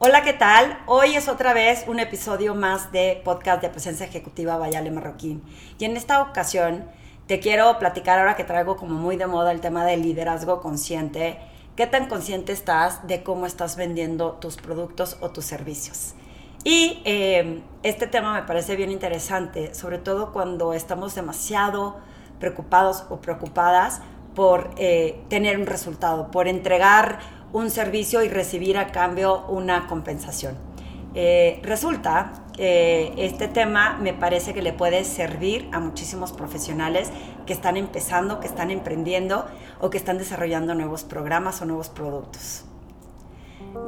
Hola, ¿qué tal? Hoy es otra vez un episodio más de podcast de presencia ejecutiva Bayale Marroquín. Y en esta ocasión te quiero platicar ahora que traigo como muy de moda el tema del liderazgo consciente. ¿Qué tan consciente estás de cómo estás vendiendo tus productos o tus servicios? Y eh, este tema me parece bien interesante, sobre todo cuando estamos demasiado preocupados o preocupadas por eh, tener un resultado, por entregar un servicio y recibir a cambio una compensación. Eh, resulta que este tema me parece que le puede servir a muchísimos profesionales que están empezando, que están emprendiendo o que están desarrollando nuevos programas o nuevos productos.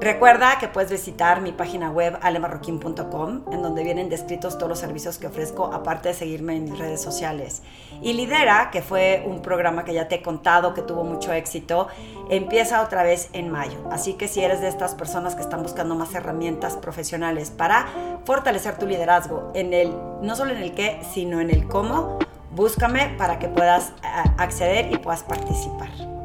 Recuerda que puedes visitar mi página web alemarroquín.com, en donde vienen descritos todos los servicios que ofrezco, aparte de seguirme en mis redes sociales. Y Lidera, que fue un programa que ya te he contado que tuvo mucho éxito, empieza otra vez en mayo. Así que si eres de estas personas que están buscando más herramientas profesionales para fortalecer tu liderazgo, en el, no solo en el qué, sino en el cómo, búscame para que puedas eh, acceder y puedas participar.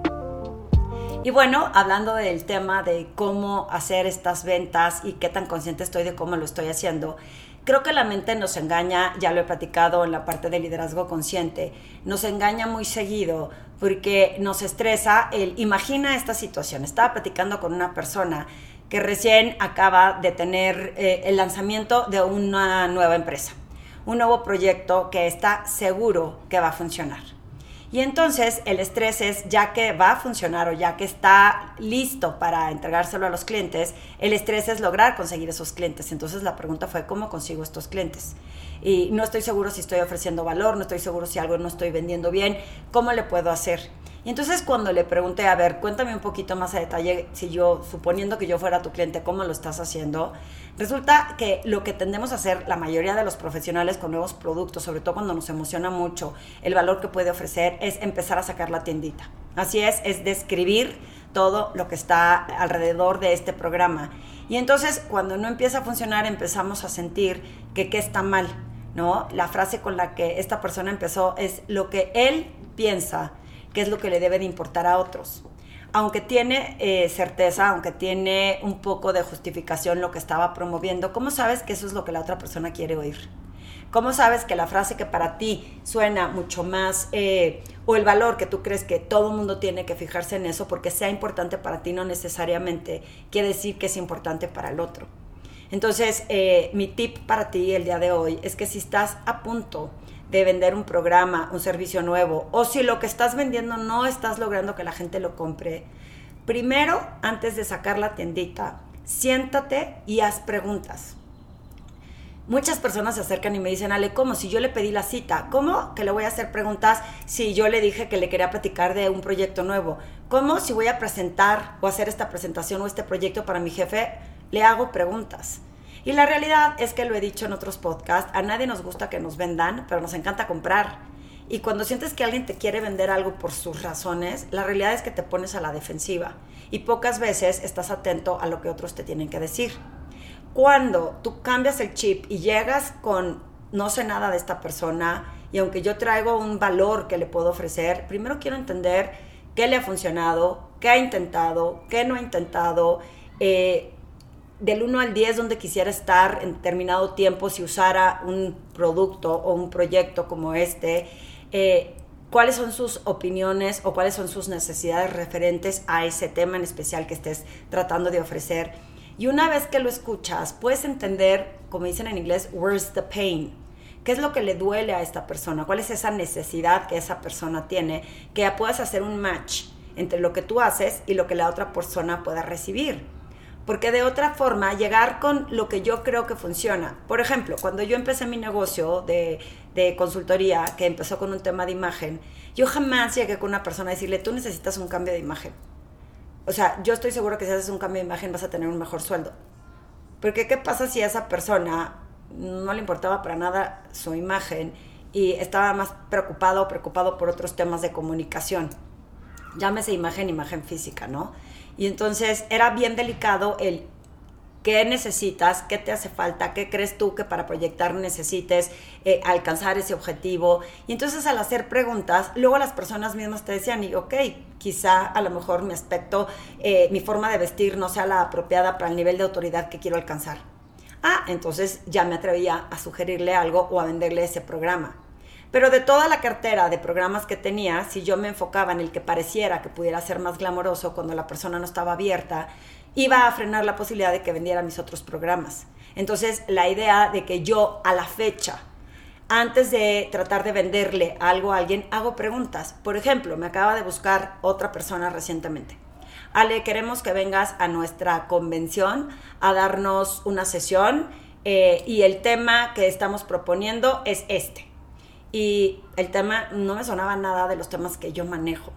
Y bueno, hablando del tema de cómo hacer estas ventas y qué tan consciente estoy de cómo lo estoy haciendo, creo que la mente nos engaña, ya lo he platicado en la parte de liderazgo consciente, nos engaña muy seguido porque nos estresa el imagina esta situación. Estaba platicando con una persona que recién acaba de tener eh, el lanzamiento de una nueva empresa, un nuevo proyecto que está seguro que va a funcionar y entonces el estrés es, ya que va a funcionar o ya que está listo para entregárselo a los clientes, el estrés es lograr conseguir esos clientes. Entonces la pregunta fue, ¿cómo consigo estos clientes? Y no estoy seguro si estoy ofreciendo valor, no estoy seguro si algo no estoy vendiendo bien, ¿cómo le puedo hacer? Y entonces cuando le pregunté, a ver, cuéntame un poquito más a detalle, si yo, suponiendo que yo fuera tu cliente, ¿cómo lo estás haciendo? Resulta que lo que tendemos a hacer la mayoría de los profesionales con nuevos productos, sobre todo cuando nos emociona mucho el valor que puede ofrecer, es empezar a sacar la tiendita. Así es, es describir todo lo que está alrededor de este programa. Y entonces cuando no empieza a funcionar empezamos a sentir que qué está mal, ¿no? La frase con la que esta persona empezó es lo que él piensa qué es lo que le debe de importar a otros. Aunque tiene eh, certeza, aunque tiene un poco de justificación lo que estaba promoviendo, ¿cómo sabes que eso es lo que la otra persona quiere oír? ¿Cómo sabes que la frase que para ti suena mucho más, eh, o el valor que tú crees que todo mundo tiene que fijarse en eso, porque sea importante para ti, no necesariamente quiere decir que es importante para el otro? Entonces, eh, mi tip para ti el día de hoy es que si estás a punto de vender un programa, un servicio nuevo, o si lo que estás vendiendo no estás logrando que la gente lo compre, primero, antes de sacar la tiendita, siéntate y haz preguntas. Muchas personas se acercan y me dicen, Ale, ¿cómo? Si yo le pedí la cita, ¿cómo que le voy a hacer preguntas si yo le dije que le quería platicar de un proyecto nuevo? ¿Cómo si voy a presentar o hacer esta presentación o este proyecto para mi jefe, le hago preguntas? Y la realidad es que lo he dicho en otros podcasts, a nadie nos gusta que nos vendan, pero nos encanta comprar. Y cuando sientes que alguien te quiere vender algo por sus razones, la realidad es que te pones a la defensiva y pocas veces estás atento a lo que otros te tienen que decir. Cuando tú cambias el chip y llegas con no sé nada de esta persona y aunque yo traigo un valor que le puedo ofrecer, primero quiero entender qué le ha funcionado, qué ha intentado, qué no ha intentado, eh, del 1 al 10 donde quisiera estar en determinado tiempo si usara un producto o un proyecto como este, eh, cuáles son sus opiniones o cuáles son sus necesidades referentes a ese tema en especial que estés tratando de ofrecer. Y una vez que lo escuchas, puedes entender, como dicen en inglés, where's the pain. ¿Qué es lo que le duele a esta persona? ¿Cuál es esa necesidad que esa persona tiene? Que puedas hacer un match entre lo que tú haces y lo que la otra persona pueda recibir porque de otra forma llegar con lo que yo creo que funciona. Por ejemplo, cuando yo empecé mi negocio de, consultoría, que empezó con un tema de imagen, yo jamás llegué con una persona a decirle, tú necesitas un cambio de imagen. O sea, yo estoy seguro que si haces un cambio de imagen vas a tener un mejor sueldo. Porque ¿qué pasa si a esa persona no le importaba para nada su imagen y estaba más preocupado o preocupado por otros temas de comunicación? Llámese imagen, imagen física, ¿no? Y entonces era bien delicado el qué necesitas, qué te hace falta, qué crees tú que para proyectar necesites eh, alcanzar ese objetivo. Y entonces al hacer preguntas, luego las personas mismas te decían, y ok, quizá a lo mejor mi aspecto, eh, mi forma de vestir no sea la apropiada para el nivel de autoridad que quiero alcanzar. Ah, entonces ya me atrevía a sugerirle algo o a venderle ese programa. Pero de toda la cartera de programas que tenía, si yo me enfocaba en el que pareciera que pudiera ser más glamoroso cuando la persona no estaba abierta, iba a frenar la posibilidad de que vendiera mis otros programas. Entonces, la idea de que yo a la fecha, antes de tratar de venderle algo a alguien, hago preguntas. Por ejemplo, me acaba de buscar otra persona recientemente. Ale, queremos que vengas a nuestra convención a darnos una sesión eh, y el tema que estamos proponiendo es este. Y el tema no me sonaba nada de los temas que yo manejo.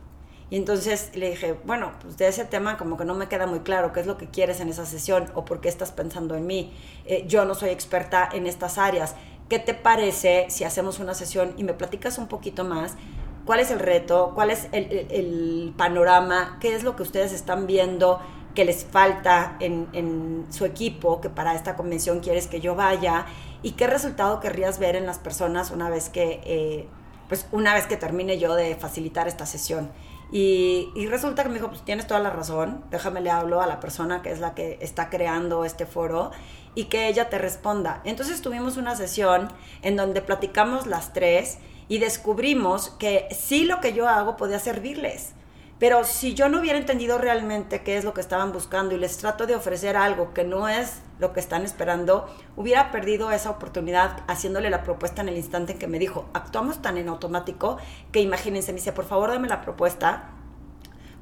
Y entonces le dije, bueno, pues de ese tema como que no me queda muy claro qué es lo que quieres en esa sesión o por qué estás pensando en mí. Eh, yo no soy experta en estas áreas. ¿Qué te parece si hacemos una sesión y me platicas un poquito más? ¿Cuál es el reto? ¿Cuál es el, panorama? ¿Qué es lo que ustedes están viendo que les falta en, su equipo, que para esta convención quieres que yo vaya? ¿Y qué resultado querrías ver en las personas una vez que, eh, pues una vez que termine yo de facilitar esta sesión? Y, resulta que me dijo, pues tienes toda la razón, déjame le hablo a la persona que es la que está creando este foro y que ella te responda. Entonces tuvimos una sesión en donde platicamos las tres y descubrimos que sí lo que yo hago podía servirles. Pero si yo no hubiera entendido realmente qué es lo que estaban buscando y les trato de ofrecer algo que no es lo que están esperando, hubiera perdido esa oportunidad haciéndole la propuesta en el instante en que me dijo, actuamos tan en automático que imagínense, me dice, por favor dame la propuesta,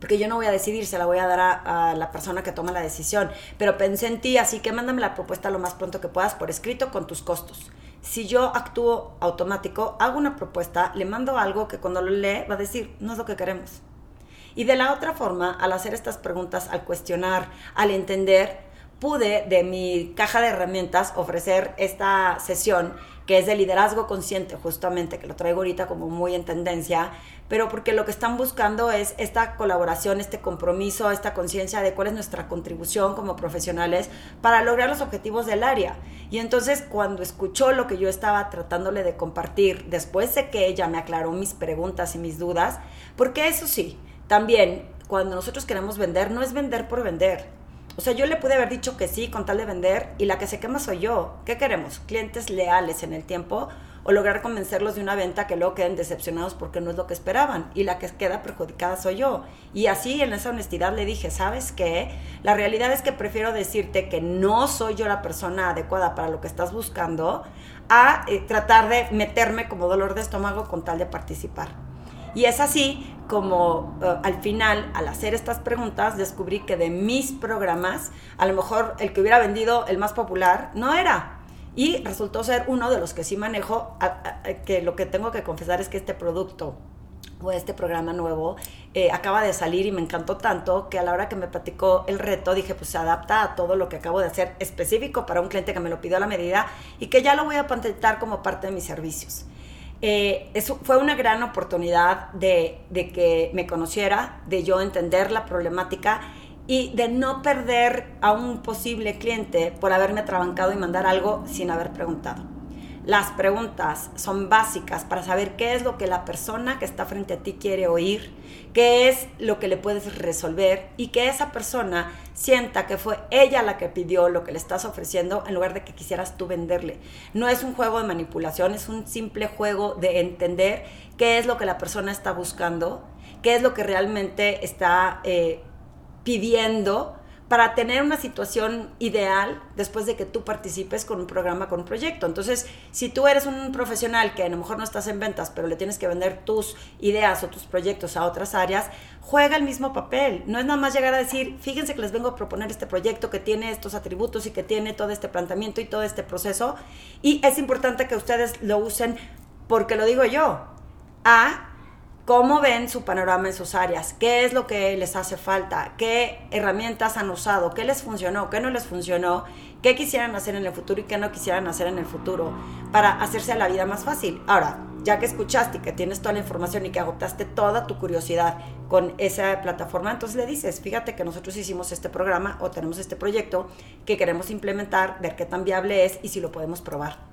porque yo no voy a decidir, se la voy a dar a, a, la persona que toma la decisión. Pero pensé en ti, así que mándame la propuesta lo más pronto que puedas por escrito con tus costos. Si yo actúo automático, hago una propuesta, le mando algo que cuando lo lee va a decir, no es lo que queremos. Y de la otra forma, al hacer estas preguntas, al cuestionar, al entender, pude de mi caja de herramientas ofrecer esta sesión que es de liderazgo consciente justamente, que lo traigo ahorita como muy en tendencia, pero porque lo que están buscando es esta colaboración, este compromiso, esta conciencia de cuál es nuestra contribución como profesionales para lograr los objetivos del área. Y entonces cuando escuchó lo que yo estaba tratándole de compartir, después de que ella me aclaró mis preguntas y mis dudas, porque eso sí, también cuando nosotros queremos vender, no es vender por vender. O sea, yo le pude haber dicho que sí con tal de vender y la que se quema soy yo. ¿Qué queremos? ¿Clientes leales en el tiempo o lograr convencerlos de una venta que luego queden decepcionados porque no es lo que esperaban? Y la que queda perjudicada soy yo. Y así en esa honestidad le dije, ¿sabes qué? La realidad es que prefiero decirte que no soy yo la persona adecuada para lo que estás buscando a eh, tratar de meterme como dolor de estómago con tal de participar. Y es así como eh, al final, al hacer estas preguntas, descubrí que de mis programas, a lo mejor el que hubiera vendido el más popular no era. Y resultó ser uno de los que sí manejo, que lo que tengo que confesar es que este producto o este programa nuevo eh, acaba de salir y me encantó tanto que a la hora que me platicó el reto dije pues se adapta a todo lo que acabo de hacer específico para un cliente que me lo pidió a la medida y que ya lo voy a patentar como parte de mis servicios. Eh, eso fue una gran oportunidad de, de, que me conociera, de yo entender la problemática y de no perder a un posible cliente por haberme atrabancado y mandar algo sin haber preguntado. Las preguntas son básicas para saber qué es lo que la persona que está frente a ti quiere oír, qué es lo que le puedes resolver y que esa persona sienta que fue ella la que pidió lo que le estás ofreciendo en lugar de que quisieras tú venderle. No es un juego de manipulación, es un simple juego de entender qué es lo que la persona está buscando, qué es lo que realmente está eh, pidiendo para tener una situación ideal después de que tú participes con un programa, con un proyecto. Entonces, si tú eres un profesional que a lo mejor no estás en ventas, pero le tienes que vender tus ideas o tus proyectos a otras áreas, juega el mismo papel. No es nada más llegar a decir, fíjense que les vengo a proponer este proyecto que tiene estos atributos y que tiene todo este planteamiento y todo este proceso. Y es importante que ustedes lo usen porque lo digo yo. A cómo ven su panorama en sus áreas, qué es lo que les hace falta, qué herramientas han usado, qué les funcionó, qué no les funcionó, qué quisieran hacer en el futuro y qué no quisieran hacer en el futuro para hacerse la vida más fácil. Ahora, ya que escuchaste y que tienes toda la información y que agotaste toda tu curiosidad con esa plataforma, entonces le dices, fíjate que nosotros hicimos este programa o tenemos este proyecto que queremos implementar, ver qué tan viable es y si lo podemos probar.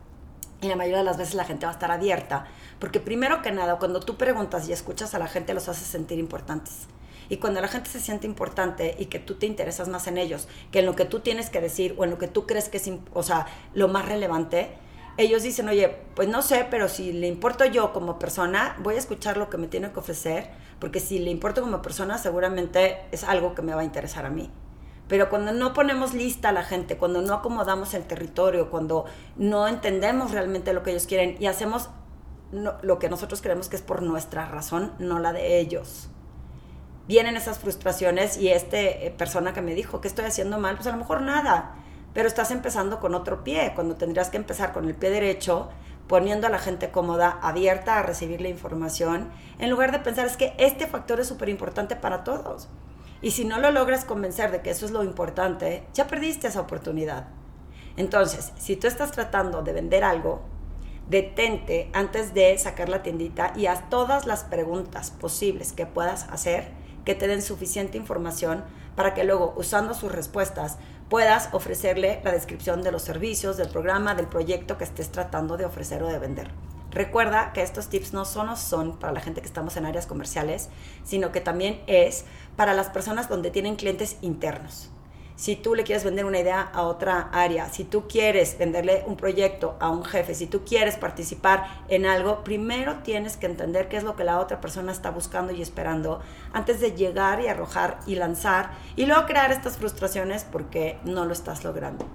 Y la mayoría de las veces la gente va a estar abierta, porque primero que nada, cuando tú preguntas y escuchas a la gente, los haces sentir importantes. Y cuando la gente se siente importante y que tú te interesas más en ellos, que en lo que tú tienes que decir o en lo que tú crees que es, o sea, lo más relevante, ellos dicen, oye, pues no sé, pero si le importo yo como persona, voy a escuchar lo que me tiene que ofrecer, porque si le importo como persona, seguramente es algo que me va a interesar a mí. Pero cuando no ponemos lista a la gente, cuando no acomodamos el territorio, cuando no entendemos realmente lo que ellos quieren y hacemos lo que nosotros creemos que es por nuestra razón, no la de ellos. Vienen esas frustraciones y esta eh, persona que me dijo que estoy haciendo mal, pues a lo mejor nada pero estás empezando con otro pie, cuando tendrías que empezar con el pie derecho, poniendo a la gente cómoda, abierta a recibir la información, en lugar de pensar es que este factor es súper importante para todos. Y si no lo logras convencer de que eso es lo importante, ya perdiste esa oportunidad. Entonces, si tú estás tratando de vender algo, detente antes de sacar la tiendita y haz todas las preguntas posibles que puedas hacer que te den suficiente información para que luego, usando sus respuestas, puedas ofrecerle la descripción de los servicios, del programa, del proyecto que estés tratando de ofrecer o de vender. Recuerda que estos tips no solo son para la gente que estamos en áreas comerciales, sino que también es para las personas donde tienen clientes internos si tú le quieres vender una idea a otra área, si tú quieres venderle un proyecto a un jefe, si tú quieres participar en algo, primero tienes que entender qué es lo que la otra persona está buscando y esperando antes de llegar y arrojar y lanzar y luego crear estas frustraciones porque no lo estás logrando.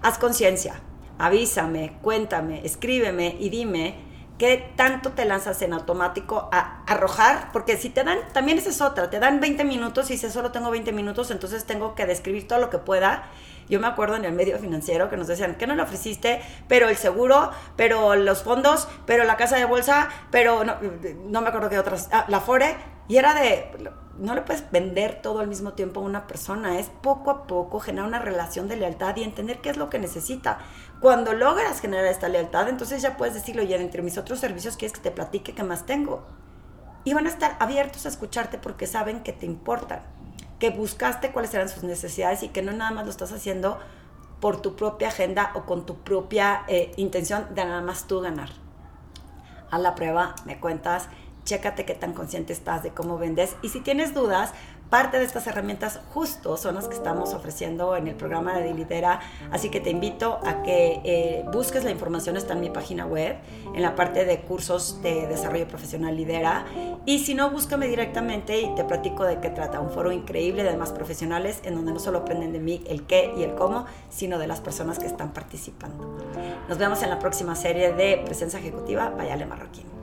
Haz conciencia, avísame, cuéntame, escríbeme y dime ¿Qué tanto te lanzas en automático a arrojar? Porque si te dan, también esa es otra, te dan 20 minutos y si solo tengo 20 minutos, entonces tengo que describir todo lo que pueda. Yo me acuerdo en el medio financiero que nos decían, ¿qué no le ofreciste? Pero el seguro, pero los fondos, pero la casa de bolsa, pero no, no me acuerdo qué otras, ah, la FORE. Y era de, no le puedes vender todo al mismo tiempo a una persona, es poco a poco generar una relación de lealtad y entender qué es lo que necesita. Cuando logras generar esta lealtad, entonces ya puedes decirlo, ya entre mis otros servicios quieres que te platique qué más tengo. Y van a estar abiertos a escucharte porque saben que te importan, que buscaste cuáles eran sus necesidades y que no nada más lo estás haciendo por tu propia agenda o con tu propia eh, intención de nada más tú ganar. A la prueba, me cuentas chécate qué tan consciente estás de cómo vendes. Y si tienes dudas, parte de estas herramientas justo son las que estamos ofreciendo en el programa de Lidera, así que te invito a que eh, busques la información, está en mi página web, en la parte de cursos de desarrollo profesional Lidera, y si no, búscame directamente y te platico de qué trata, un foro increíble de demás profesionales en donde no solo aprenden de mí el qué y el cómo, sino de las personas que están participando. Nos vemos en la próxima serie de Presencia Ejecutiva, Vayale Marroquín.